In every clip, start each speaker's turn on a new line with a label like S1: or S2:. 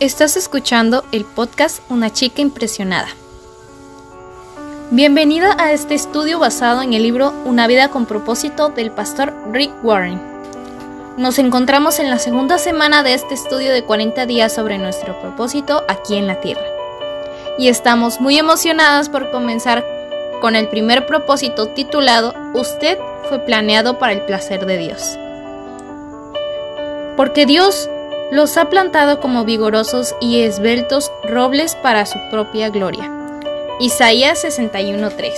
S1: Estás escuchando el podcast Una chica impresionada. Bienvenida a este estudio basado en el libro Una vida con propósito del pastor Rick Warren. Nos encontramos en la segunda semana de este estudio de 40 días sobre nuestro propósito aquí en la Tierra. Y estamos muy emocionadas por comenzar con el primer propósito titulado Usted fue planeado para el placer de Dios. Porque Dios los ha plantado como vigorosos y esbeltos robles para su propia gloria. Isaías 61:3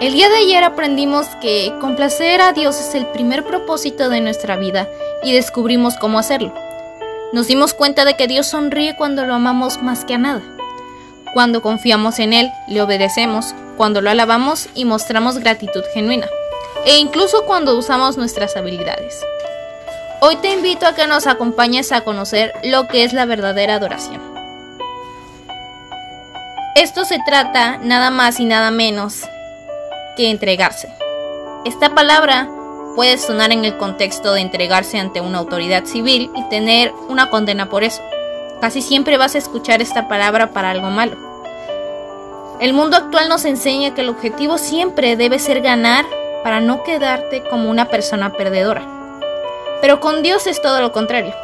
S1: El día de ayer aprendimos que complacer a Dios es el primer propósito de nuestra vida y descubrimos cómo hacerlo. Nos dimos cuenta de que Dios sonríe cuando lo amamos más que a nada. Cuando confiamos en Él, le obedecemos, cuando lo alabamos y mostramos gratitud genuina, e incluso cuando usamos nuestras habilidades. Hoy te invito a que nos acompañes a conocer lo que es la verdadera adoración. Esto se trata nada más y nada menos que entregarse. Esta palabra puede sonar en el contexto de entregarse ante una autoridad civil y tener una condena por eso. Casi siempre vas a escuchar esta palabra para algo malo. El mundo actual nos enseña que el objetivo siempre debe ser ganar para no quedarte como una persona perdedora. Pero con Dios es todo lo contrario.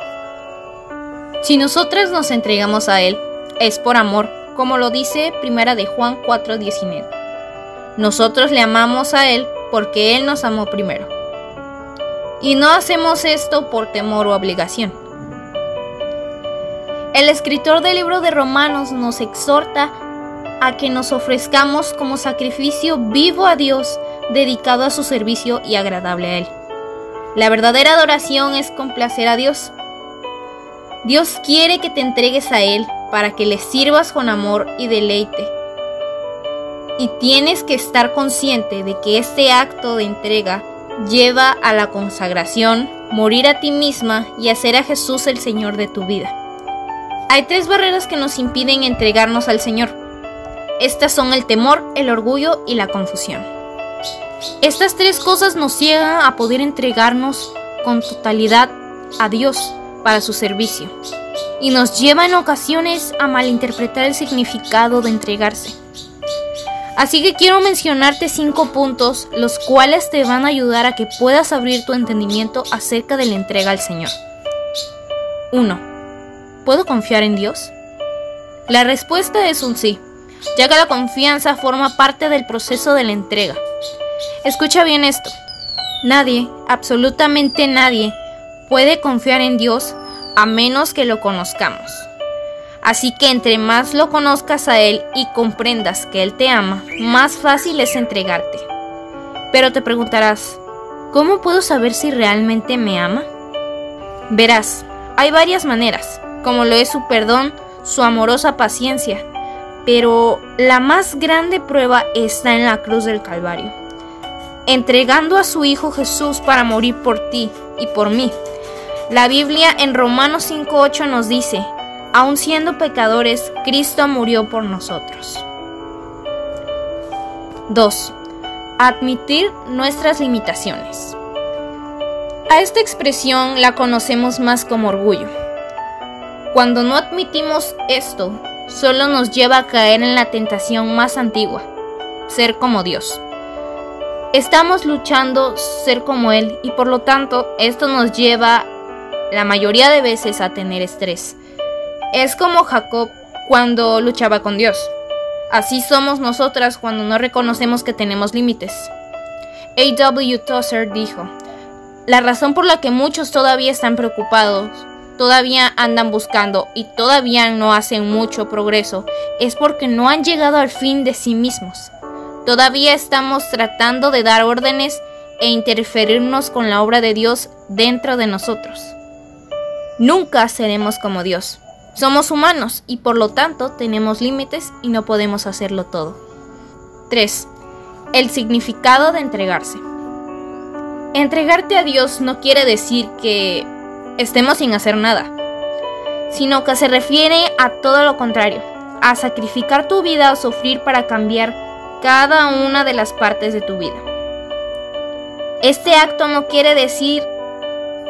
S1: Si nosotras nos entregamos a Él, es por amor, como lo dice Primera de Juan 4:19. Nosotros le amamos a Él porque Él nos amó primero. Y no hacemos esto por temor o obligación. El escritor del libro de Romanos nos exhorta a que nos ofrezcamos como sacrificio vivo a Dios, dedicado a su servicio y agradable a Él. La verdadera adoración es complacer a Dios. Dios quiere que te entregues a Él para que le sirvas con amor y deleite. Y tienes que estar consciente de que este acto de entrega lleva a la consagración, morir a ti misma y hacer a Jesús el Señor de tu vida. Hay tres barreras que nos impiden entregarnos al Señor. Estas son el temor, el orgullo y la confusión. Estas tres cosas nos ciegan a poder entregarnos con totalidad a Dios para su servicio y nos lleva en ocasiones a malinterpretar el significado de entregarse. Así que quiero mencionarte cinco puntos los cuales te van a ayudar a que puedas abrir tu entendimiento acerca de la entrega al Señor. 1. ¿Puedo confiar en Dios? La respuesta es un sí, ya que la confianza forma parte del proceso de la entrega. Escucha bien esto. Nadie, absolutamente nadie, puede confiar en Dios a menos que lo conozcamos. Así que entre más lo conozcas a Él y comprendas que Él te ama, más fácil es entregarte. Pero te preguntarás, ¿cómo puedo saber si realmente me ama? Verás, hay varias maneras, como lo es su perdón, su amorosa paciencia, pero la más grande prueba está en la cruz del Calvario entregando a su Hijo Jesús para morir por ti y por mí. La Biblia en Romanos 5.8 nos dice, aun siendo pecadores, Cristo murió por nosotros. 2. Admitir nuestras limitaciones. A esta expresión la conocemos más como orgullo. Cuando no admitimos esto, solo nos lleva a caer en la tentación más antigua, ser como Dios. Estamos luchando ser como Él y por lo tanto esto nos lleva la mayoría de veces a tener estrés. Es como Jacob cuando luchaba con Dios. Así somos nosotras cuando no reconocemos que tenemos límites. A.W. Tozer dijo, la razón por la que muchos todavía están preocupados, todavía andan buscando y todavía no hacen mucho progreso es porque no han llegado al fin de sí mismos. Todavía estamos tratando de dar órdenes e interferirnos con la obra de Dios dentro de nosotros. Nunca seremos como Dios. Somos humanos y por lo tanto tenemos límites y no podemos hacerlo todo. 3. El significado de entregarse. Entregarte a Dios no quiere decir que estemos sin hacer nada, sino que se refiere a todo lo contrario, a sacrificar tu vida o sufrir para cambiar cada una de las partes de tu vida. Este acto no quiere decir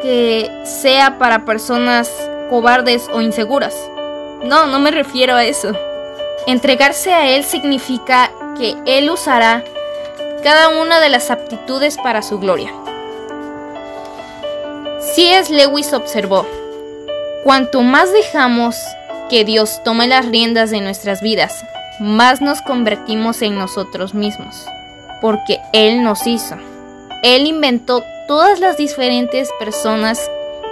S1: que sea para personas cobardes o inseguras. No, no me refiero a eso. Entregarse a Él significa que Él usará cada una de las aptitudes para su gloria. C.S. Lewis observó, cuanto más dejamos que Dios tome las riendas de nuestras vidas, más nos convertimos en nosotros mismos, porque Él nos hizo. Él inventó todas las diferentes personas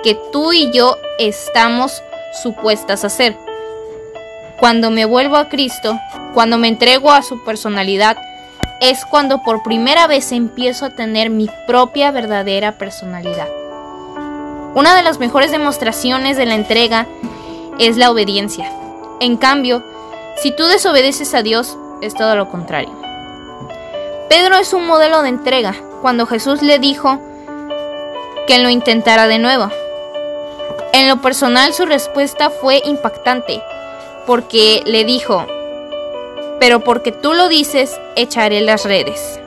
S1: que tú y yo estamos supuestas a ser. Cuando me vuelvo a Cristo, cuando me entrego a su personalidad, es cuando por primera vez empiezo a tener mi propia verdadera personalidad. Una de las mejores demostraciones de la entrega es la obediencia. En cambio, si tú desobedeces a Dios, es todo lo contrario. Pedro es un modelo de entrega cuando Jesús le dijo que lo intentara de nuevo. En lo personal su respuesta fue impactante, porque le dijo, pero porque tú lo dices, echaré las redes.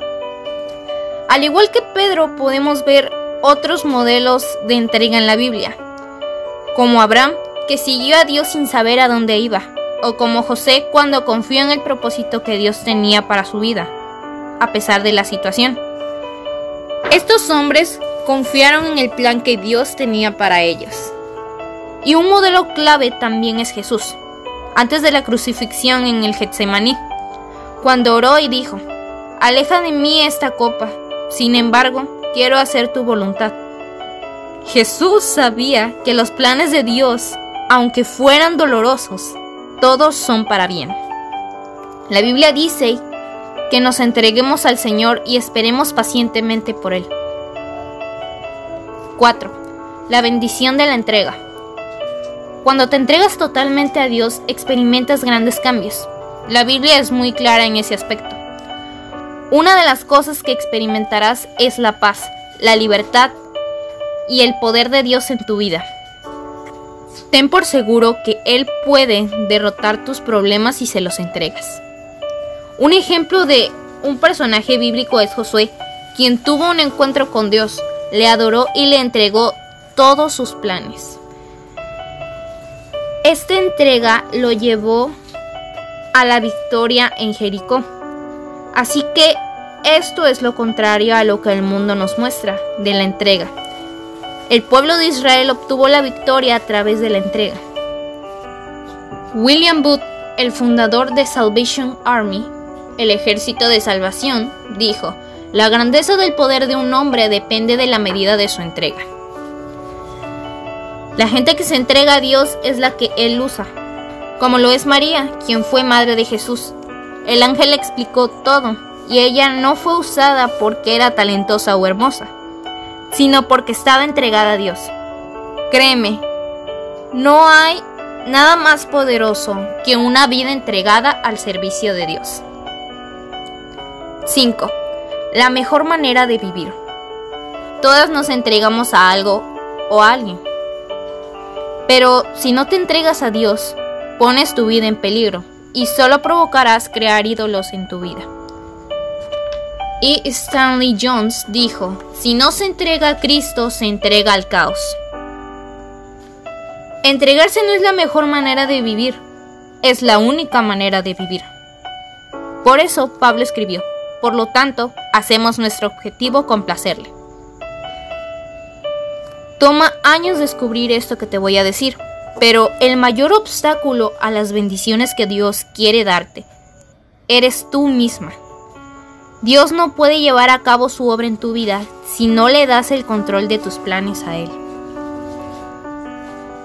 S1: Al igual que Pedro, podemos ver otros modelos de entrega en la Biblia, como Abraham, que siguió a Dios sin saber a dónde iba, o como José cuando confió en el propósito que Dios tenía para su vida, a pesar de la situación. Estos hombres confiaron en el plan que Dios tenía para ellos. Y un modelo clave también es Jesús, antes de la crucifixión en el Getsemaní, cuando oró y dijo, Aleja de mí esta copa, sin embargo, quiero hacer tu voluntad. Jesús sabía que los planes de Dios, aunque fueran dolorosos, todos son para bien. La Biblia dice que nos entreguemos al Señor y esperemos pacientemente por Él. 4. La bendición de la entrega. Cuando te entregas totalmente a Dios, experimentas grandes cambios. La Biblia es muy clara en ese aspecto. Una de las cosas que experimentarás es la paz, la libertad y el poder de Dios en tu vida. Ten por seguro que Él puede derrotar tus problemas si se los entregas. Un ejemplo de un personaje bíblico es Josué, quien tuvo un encuentro con Dios, le adoró y le entregó todos sus planes. Esta entrega lo llevó a la victoria en Jericó. Así que esto es lo contrario a lo que el mundo nos muestra de la entrega. El pueblo de Israel obtuvo la victoria a través de la entrega. William Booth, el fundador de Salvation Army, el ejército de salvación, dijo, la grandeza del poder de un hombre depende de la medida de su entrega. La gente que se entrega a Dios es la que Él usa, como lo es María, quien fue madre de Jesús. El ángel explicó todo, y ella no fue usada porque era talentosa o hermosa sino porque estaba entregada a Dios. Créeme, no hay nada más poderoso que una vida entregada al servicio de Dios. 5. La mejor manera de vivir. Todas nos entregamos a algo o a alguien. Pero si no te entregas a Dios, pones tu vida en peligro y solo provocarás crear ídolos en tu vida. Y Stanley Jones dijo, si no se entrega a Cristo, se entrega al caos. Entregarse no es la mejor manera de vivir, es la única manera de vivir. Por eso Pablo escribió, por lo tanto, hacemos nuestro objetivo complacerle. Toma años descubrir esto que te voy a decir, pero el mayor obstáculo a las bendiciones que Dios quiere darte, eres tú misma. Dios no puede llevar a cabo su obra en tu vida si no le das el control de tus planes a Él.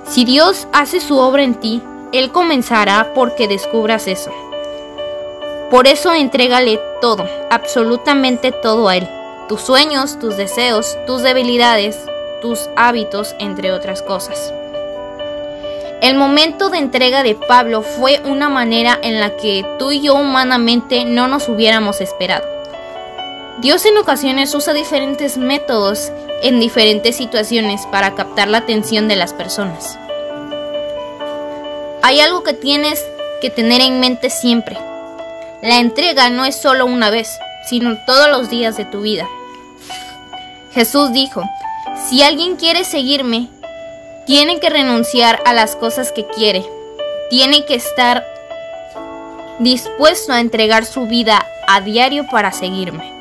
S1: Si Dios hace su obra en ti, Él comenzará porque descubras eso. Por eso entrégale todo, absolutamente todo a Él. Tus sueños, tus deseos, tus debilidades, tus hábitos, entre otras cosas. El momento de entrega de Pablo fue una manera en la que tú y yo humanamente no nos hubiéramos esperado. Dios en ocasiones usa diferentes métodos en diferentes situaciones para captar la atención de las personas. Hay algo que tienes que tener en mente siempre. La entrega no es solo una vez, sino todos los días de tu vida. Jesús dijo, si alguien quiere seguirme, tiene que renunciar a las cosas que quiere. Tiene que estar dispuesto a entregar su vida a diario para seguirme.